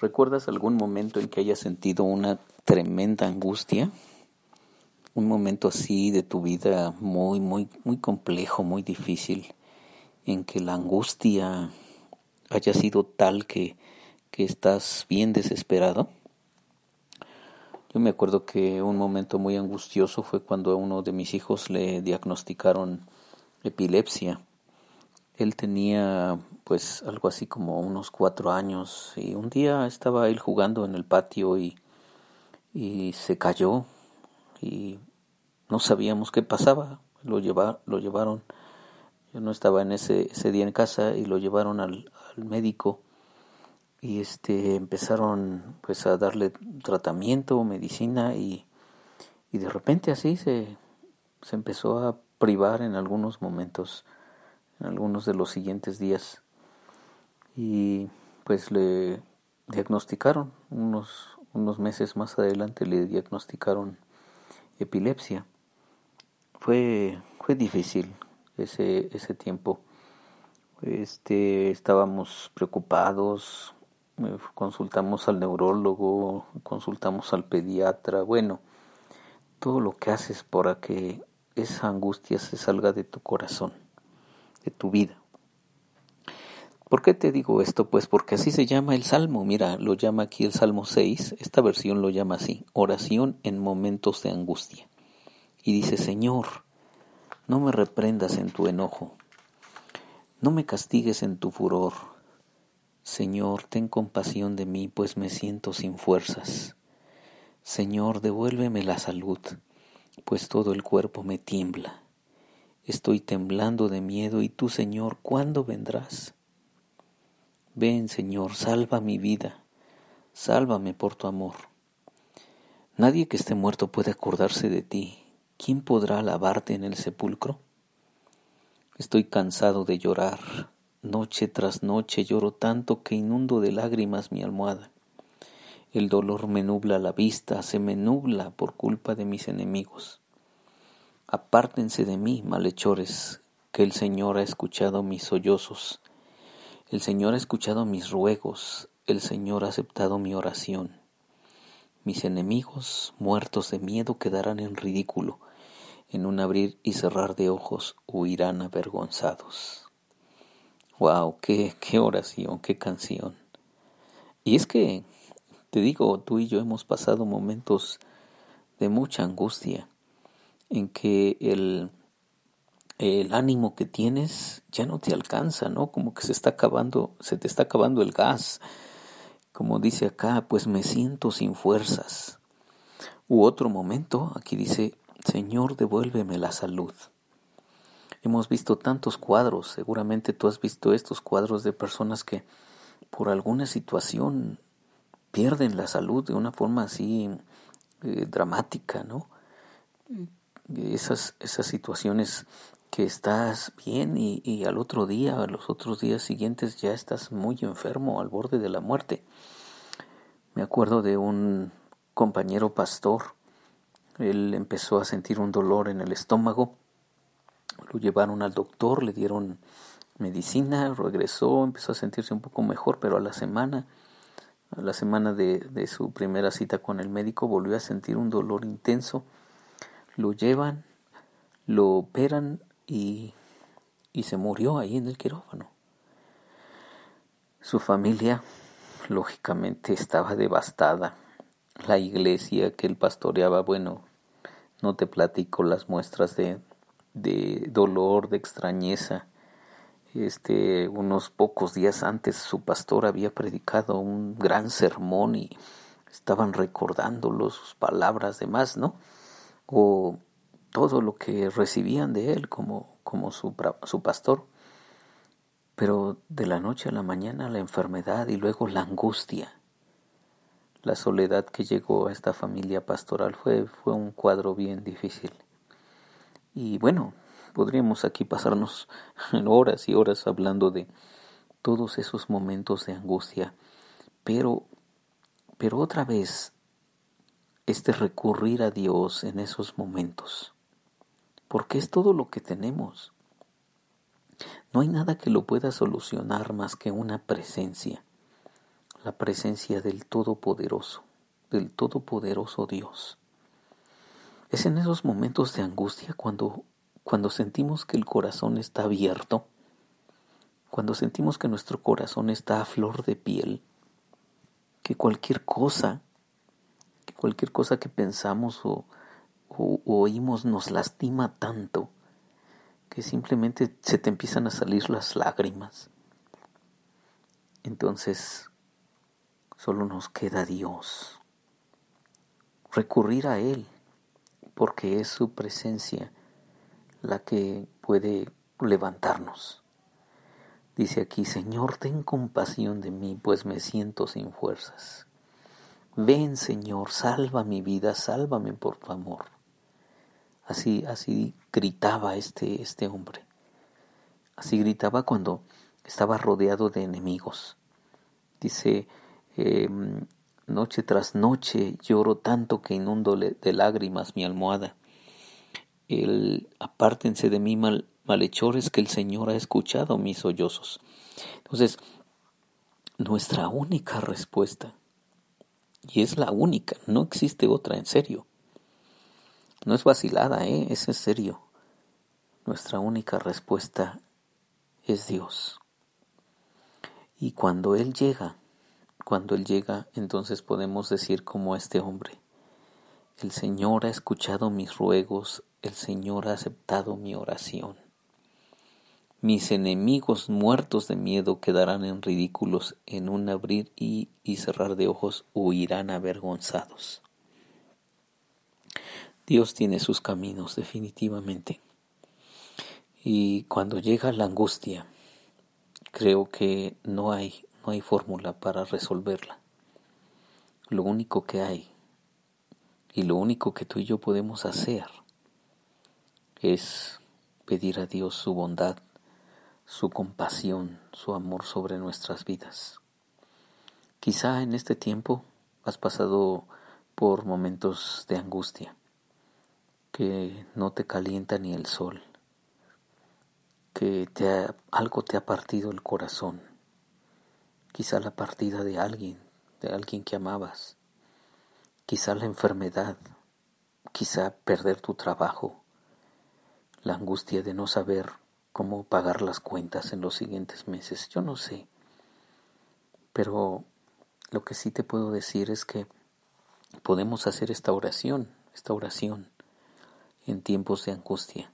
¿Recuerdas algún momento en que hayas sentido una tremenda angustia? Un momento así de tu vida muy, muy, muy complejo, muy difícil, en que la angustia haya sido tal que, que estás bien desesperado. Yo me acuerdo que un momento muy angustioso fue cuando a uno de mis hijos le diagnosticaron epilepsia. Él tenía pues algo así como unos cuatro años y un día estaba él jugando en el patio y, y se cayó y no sabíamos qué pasaba. Lo, lleva, lo llevaron, yo no estaba en ese, ese día en casa y lo llevaron al, al médico y este empezaron pues a darle tratamiento, medicina y, y de repente así se, se empezó a privar en algunos momentos, en algunos de los siguientes días y pues le diagnosticaron unos, unos meses más adelante le diagnosticaron epilepsia. Fue, fue difícil ese, ese tiempo. Este, estábamos preocupados, eh, consultamos al neurólogo, consultamos al pediatra, bueno, todo lo que haces para que esa angustia se salga de tu corazón, de tu vida. ¿Por qué te digo esto? Pues porque así se llama el Salmo. Mira, lo llama aquí el Salmo 6. Esta versión lo llama así, oración en momentos de angustia. Y dice, Señor, no me reprendas en tu enojo, no me castigues en tu furor. Señor, ten compasión de mí, pues me siento sin fuerzas. Señor, devuélveme la salud, pues todo el cuerpo me tiembla. Estoy temblando de miedo y tú, Señor, ¿cuándo vendrás? Ven, Señor, salva mi vida, sálvame por tu amor. Nadie que esté muerto puede acordarse de ti. ¿Quién podrá alabarte en el sepulcro? Estoy cansado de llorar. Noche tras noche lloro tanto que inundo de lágrimas mi almohada. El dolor me nubla la vista, se me nubla por culpa de mis enemigos. Apártense de mí, malhechores, que el Señor ha escuchado mis sollozos el Señor ha escuchado mis ruegos, el Señor ha aceptado mi oración. Mis enemigos, muertos de miedo, quedarán en ridículo. En un abrir y cerrar de ojos huirán avergonzados. ¡Wow! ¡Qué, qué oración! ¡Qué canción! Y es que, te digo, tú y yo hemos pasado momentos de mucha angustia en que el el ánimo que tienes ya no te alcanza, ¿no? Como que se está acabando, se te está acabando el gas. Como dice acá, pues me siento sin fuerzas. U otro momento, aquí dice, Señor, devuélveme la salud. Hemos visto tantos cuadros, seguramente tú has visto estos cuadros de personas que por alguna situación pierden la salud de una forma así eh, dramática, ¿no? Esas, esas situaciones que estás bien y, y, al otro día, a los otros días siguientes ya estás muy enfermo, al borde de la muerte. Me acuerdo de un compañero pastor, él empezó a sentir un dolor en el estómago, lo llevaron al doctor, le dieron medicina, regresó, empezó a sentirse un poco mejor, pero a la semana, a la semana de, de su primera cita con el médico, volvió a sentir un dolor intenso, lo llevan, lo operan y, y se murió ahí en el quirófano. Su familia, lógicamente, estaba devastada. La iglesia que él pastoreaba, bueno, no te platico las muestras de, de dolor, de extrañeza. Este, unos pocos días antes su pastor había predicado un gran sermón y estaban recordándolo sus palabras demás, ¿no? O todo lo que recibían de él como, como su, su pastor. Pero de la noche a la mañana la enfermedad y luego la angustia, la soledad que llegó a esta familia pastoral fue, fue un cuadro bien difícil. Y bueno, podríamos aquí pasarnos horas y horas hablando de todos esos momentos de angustia, pero, pero otra vez, este recurrir a Dios en esos momentos porque es todo lo que tenemos. No hay nada que lo pueda solucionar más que una presencia, la presencia del Todopoderoso, del Todopoderoso Dios. Es en esos momentos de angustia cuando, cuando sentimos que el corazón está abierto, cuando sentimos que nuestro corazón está a flor de piel, que cualquier cosa, que cualquier cosa que pensamos o, o oímos nos lastima tanto, que simplemente se te empiezan a salir las lágrimas. Entonces, solo nos queda Dios. Recurrir a Él, porque es su presencia la que puede levantarnos. Dice aquí, Señor, ten compasión de mí, pues me siento sin fuerzas. Ven, Señor, salva mi vida, sálvame por favor. Así, así gritaba este, este hombre. Así gritaba cuando estaba rodeado de enemigos. Dice, em, noche tras noche lloro tanto que inundo de lágrimas mi almohada. El, apártense de mí mal, malhechores que el Señor ha escuchado mis sollozos. Entonces, nuestra única respuesta, y es la única, no existe otra, en serio, no es vacilada, ¿eh? es en serio. Nuestra única respuesta es Dios. Y cuando Él llega, cuando Él llega, entonces podemos decir como este hombre, el Señor ha escuchado mis ruegos, el Señor ha aceptado mi oración. Mis enemigos muertos de miedo quedarán en ridículos en un abrir y, y cerrar de ojos huirán avergonzados. Dios tiene sus caminos definitivamente. Y cuando llega la angustia, creo que no hay, no hay fórmula para resolverla. Lo único que hay y lo único que tú y yo podemos hacer es pedir a Dios su bondad, su compasión, su amor sobre nuestras vidas. Quizá en este tiempo has pasado por momentos de angustia que no te calienta ni el sol, que te algo te ha partido el corazón, quizá la partida de alguien, de alguien que amabas, quizá la enfermedad, quizá perder tu trabajo, la angustia de no saber cómo pagar las cuentas en los siguientes meses, yo no sé, pero lo que sí te puedo decir es que podemos hacer esta oración, esta oración en tiempos de angustia.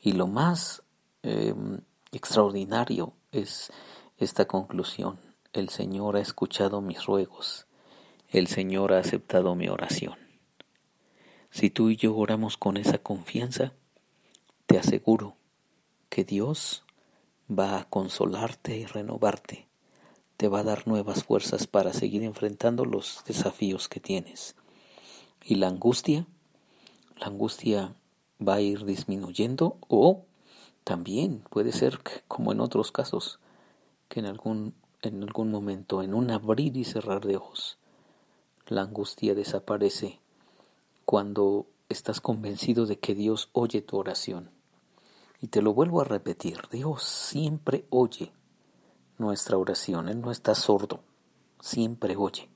Y lo más em, extraordinario es esta conclusión. El Señor ha escuchado mis ruegos. El Señor ha aceptado mi oración. Si tú y yo oramos con esa confianza, te aseguro que Dios va a consolarte y renovarte. Te va a dar nuevas fuerzas para seguir enfrentando los desafíos que tienes. Y la angustia la angustia va a ir disminuyendo o también puede ser como en otros casos que en algún en algún momento en un abrir y cerrar de ojos la angustia desaparece cuando estás convencido de que Dios oye tu oración. Y te lo vuelvo a repetir, Dios siempre oye nuestra oración, Él no está sordo, siempre oye.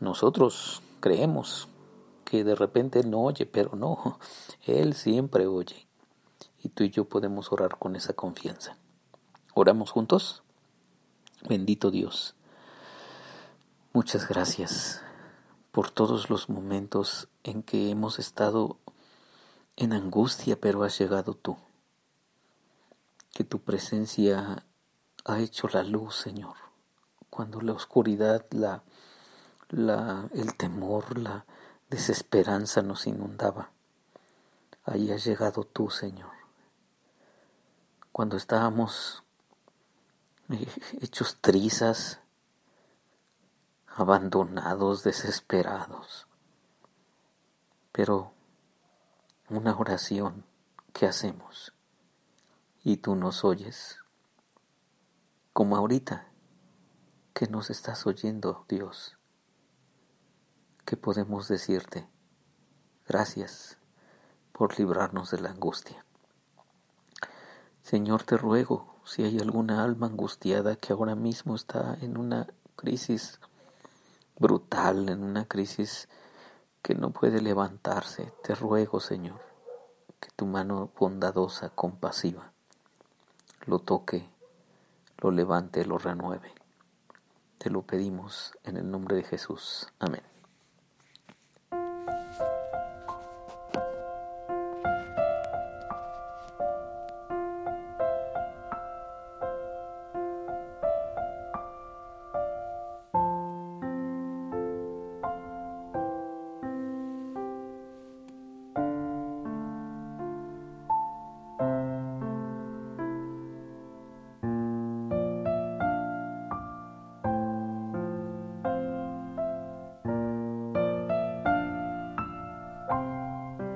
Nosotros creemos que de repente no oye, pero no, Él siempre oye. Y tú y yo podemos orar con esa confianza. ¿Oramos juntos? Bendito Dios. Muchas gracias por todos los momentos en que hemos estado en angustia, pero has llegado tú. Que tu presencia ha hecho la luz, Señor. Cuando la oscuridad, la, la, el temor, la, desesperanza nos inundaba. Ahí has llegado tú, Señor. Cuando estábamos eh, hechos trizas, abandonados, desesperados. Pero una oración que hacemos y tú nos oyes, como ahorita que nos estás oyendo, Dios ¿qué podemos decirte? Gracias por librarnos de la angustia. Señor, te ruego, si hay alguna alma angustiada que ahora mismo está en una crisis brutal, en una crisis que no puede levantarse, te ruego, Señor, que tu mano bondadosa, compasiva, lo toque, lo levante, lo renueve. Te lo pedimos en el nombre de Jesús. Amén.